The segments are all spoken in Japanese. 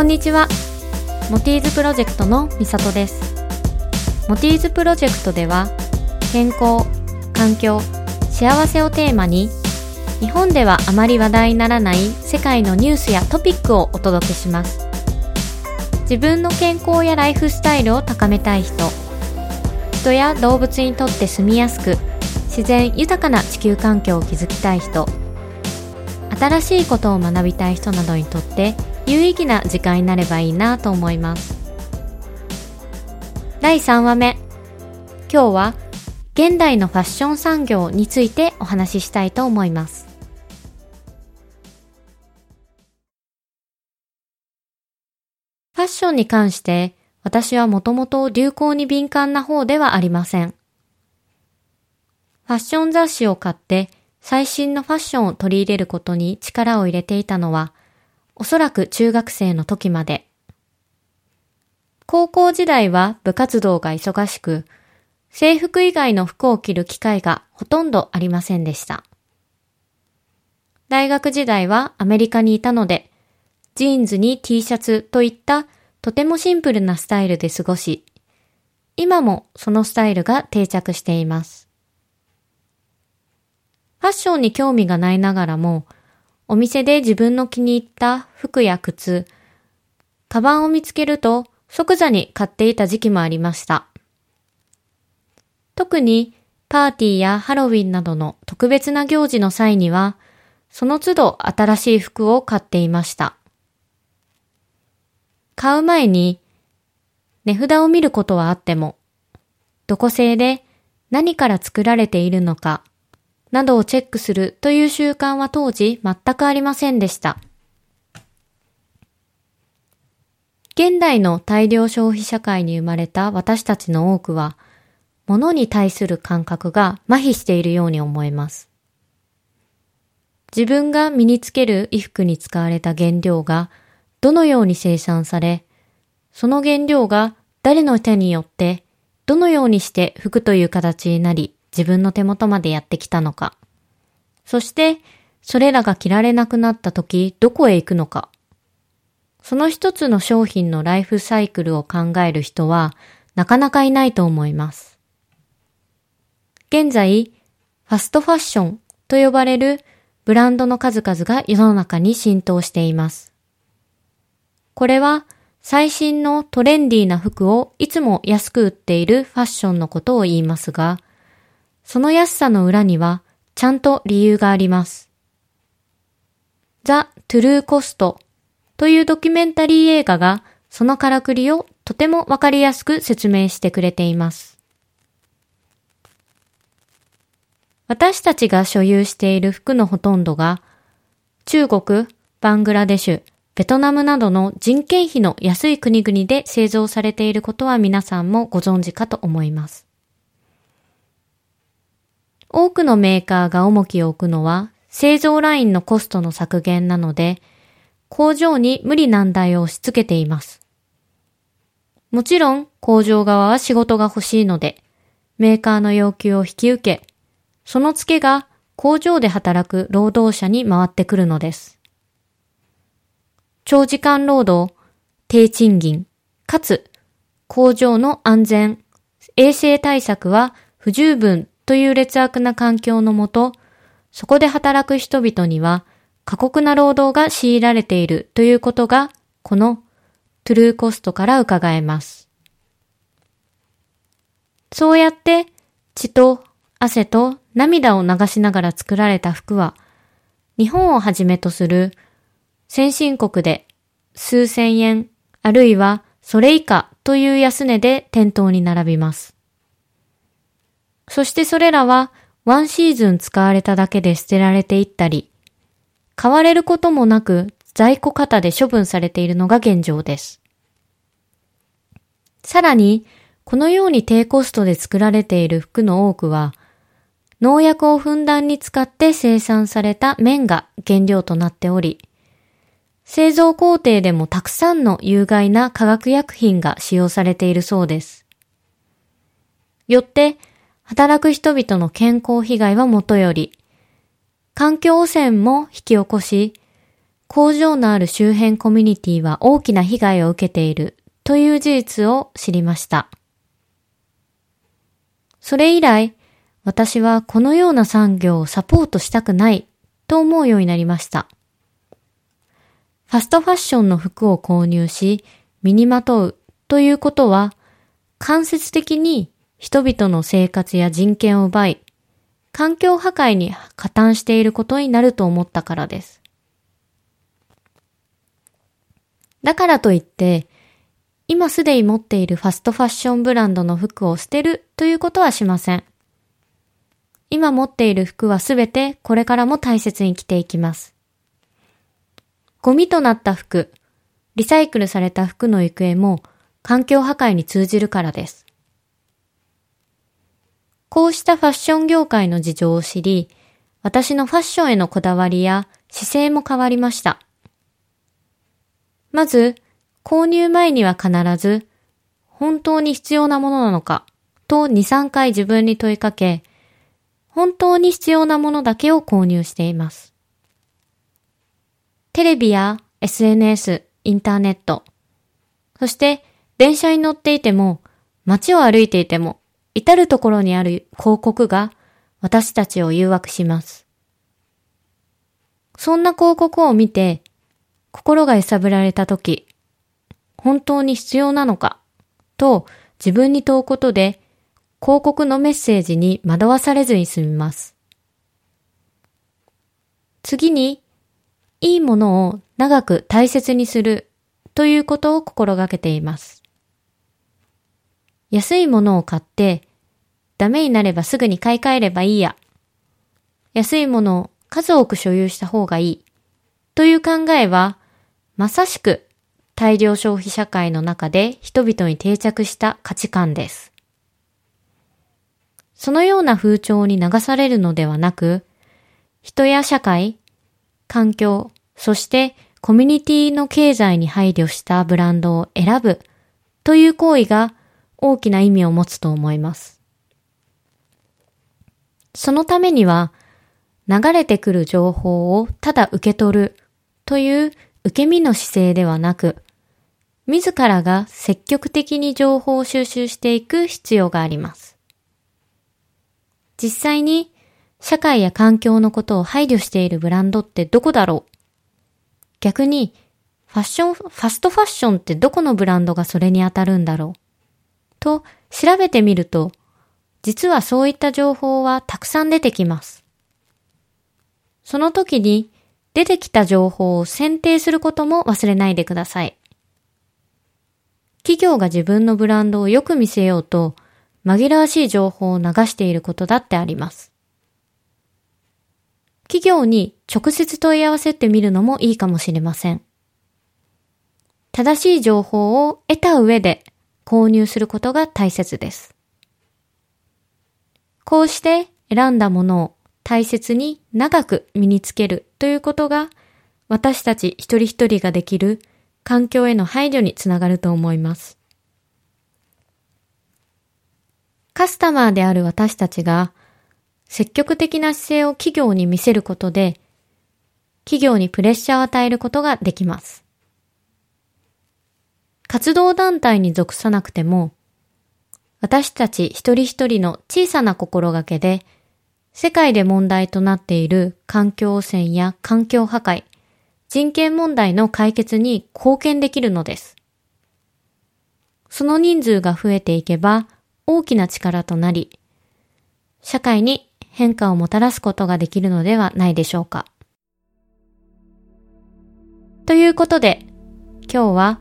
こんにちは。モティーズプロジェクトのみさとです。モティーズプロジェクトでは、健康、環境、幸せをテーマに、日本ではあまり話題にならない世界のニュースやトピックをお届けします。自分の健康やライフスタイルを高めたい人、人や動物にとって住みやすく、自然豊かな地球環境を築きたい人、新しいことを学びたい人などにとって有意義な時間になればいいなと思います。第3話目。今日は現代のファッション産業についてお話ししたいと思います。ファッションに関して私はもともと流行に敏感な方ではありません。ファッション雑誌を買って最新のファッションを取り入れることに力を入れていたのは、おそらく中学生の時まで。高校時代は部活動が忙しく、制服以外の服を着る機会がほとんどありませんでした。大学時代はアメリカにいたので、ジーンズに T シャツといったとてもシンプルなスタイルで過ごし、今もそのスタイルが定着しています。ファッションに興味がないながらも、お店で自分の気に入った服や靴、カバンを見つけると即座に買っていた時期もありました。特にパーティーやハロウィンなどの特別な行事の際には、その都度新しい服を買っていました。買う前に値札を見ることはあっても、どこ製で何から作られているのか、などをチェックするという習慣は当時全くありませんでした。現代の大量消費社会に生まれた私たちの多くは、物に対する感覚が麻痺しているように思えます。自分が身につける衣服に使われた原料がどのように生産され、その原料が誰の手によってどのようにして服という形になり、自分の手元までやってきたのか。そして、それらが着られなくなった時、どこへ行くのか。その一つの商品のライフサイクルを考える人は、なかなかいないと思います。現在、ファストファッションと呼ばれるブランドの数々が世の中に浸透しています。これは、最新のトレンディーな服をいつも安く売っているファッションのことを言いますが、その安さの裏にはちゃんと理由があります。ザ・トゥルー・コストというドキュメンタリー映画がそのからくりをとてもわかりやすく説明してくれています。私たちが所有している服のほとんどが中国、バングラデシュ、ベトナムなどの人件費の安い国々で製造されていることは皆さんもご存知かと思います。多くのメーカーが重きを置くのは製造ラインのコストの削減なので、工場に無理難題を押し付けています。もちろん工場側は仕事が欲しいので、メーカーの要求を引き受け、その付けが工場で働く労働者に回ってくるのです。長時間労働、低賃金、かつ工場の安全、衛生対策は不十分という劣悪な環境のもと、そこで働く人々には過酷な労働が強いられているということが、このトゥルーコストから伺えます。そうやって血と汗と涙を流しながら作られた服は、日本をはじめとする先進国で数千円あるいはそれ以下という安値で店頭に並びます。そしてそれらはワンシーズン使われただけで捨てられていったり、買われることもなく在庫型で処分されているのが現状です。さらに、このように低コストで作られている服の多くは、農薬をふんだんに使って生産された綿が原料となっており、製造工程でもたくさんの有害な化学薬品が使用されているそうです。よって、働く人々の健康被害はもとより、環境汚染も引き起こし、工場のある周辺コミュニティは大きな被害を受けているという事実を知りました。それ以来、私はこのような産業をサポートしたくないと思うようになりました。ファストファッションの服を購入し、身にまとうということは、間接的に人々の生活や人権を奪い、環境破壊に加担していることになると思ったからです。だからといって、今すでに持っているファストファッションブランドの服を捨てるということはしません。今持っている服はすべてこれからも大切に着ていきます。ゴミとなった服、リサイクルされた服の行方も環境破壊に通じるからです。こうしたファッション業界の事情を知り、私のファッションへのこだわりや姿勢も変わりました。まず、購入前には必ず、本当に必要なものなのか、と2、3回自分に問いかけ、本当に必要なものだけを購入しています。テレビや SNS、インターネット、そして電車に乗っていても、街を歩いていても、至るところにある広告が私たちを誘惑します。そんな広告を見て、心が揺さぶられたとき、本当に必要なのかと自分に問うことで広告のメッセージに惑わされずに済みます。次に、いいものを長く大切にするということを心がけています。安いものを買ってダメになればすぐに買い替えればいいや。安いものを数多く所有した方がいいという考えはまさしく大量消費社会の中で人々に定着した価値観です。そのような風潮に流されるのではなく、人や社会、環境、そしてコミュニティの経済に配慮したブランドを選ぶという行為が大きな意味を持つと思います。そのためには、流れてくる情報をただ受け取るという受け身の姿勢ではなく、自らが積極的に情報を収集していく必要があります。実際に社会や環境のことを配慮しているブランドってどこだろう？逆に、ファッション、ファストファッションってどこのブランドがそれに当たるんだろう？と調べてみると、実はそういった情報はたくさん出てきます。その時に出てきた情報を選定することも忘れないでください。企業が自分のブランドをよく見せようと、紛らわしい情報を流していることだってあります。企業に直接問い合わせてみるのもいいかもしれません。正しい情報を得た上で購入することが大切です。こうして選んだものを大切に長く身につけるということが私たち一人一人ができる環境への配慮につながると思います。カスタマーである私たちが積極的な姿勢を企業に見せることで企業にプレッシャーを与えることができます。活動団体に属さなくても私たち一人一人の小さな心がけで世界で問題となっている環境汚染や環境破壊、人権問題の解決に貢献できるのです。その人数が増えていけば大きな力となり、社会に変化をもたらすことができるのではないでしょうか。ということで、今日は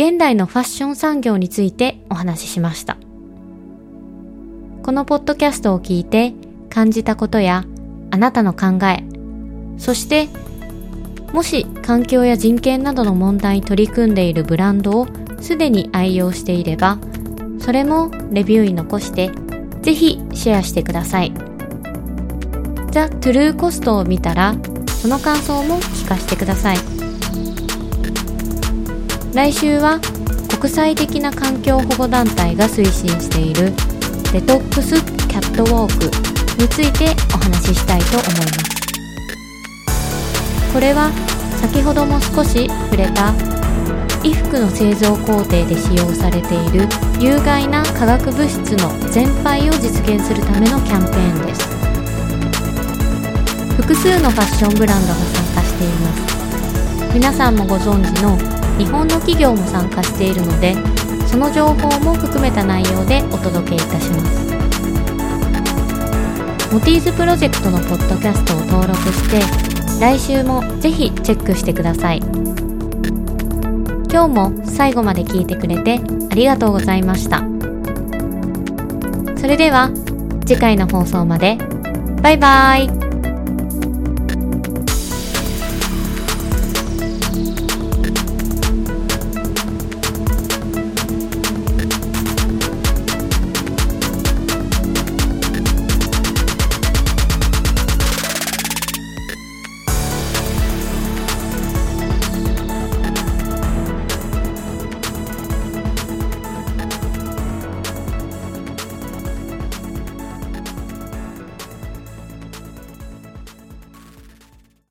現代のファッション産業についてお話ししました。このポッドキャストを聞いて感じたことやあなたの考え、そしてもし環境や人権などの問題に取り組んでいるブランドをすでに愛用していれば、それもレビューに残してぜひシェアしてください。ザ・トゥルーコストを見たらその感想も聞かせてください。来週は国際的な環境保護団体が推進しているデトックスキャットウォークについてお話ししたいと思います。これは先ほども少し触れた衣服の製造工程で使用されている有害な化学物質の全廃を実現するためのキャンペーンです。複数のファッションブランドが参加しています。皆さんもご存知の日本の企業も参加しているのでその情報も含めた内容でお届けいたします。モティーズプロジェクトのポッドキャストを登録して来週もぜひチェックしてください。今日も最後まで聞いてくれてありがとうございました。それでは次回の放送まで。バイバーイ。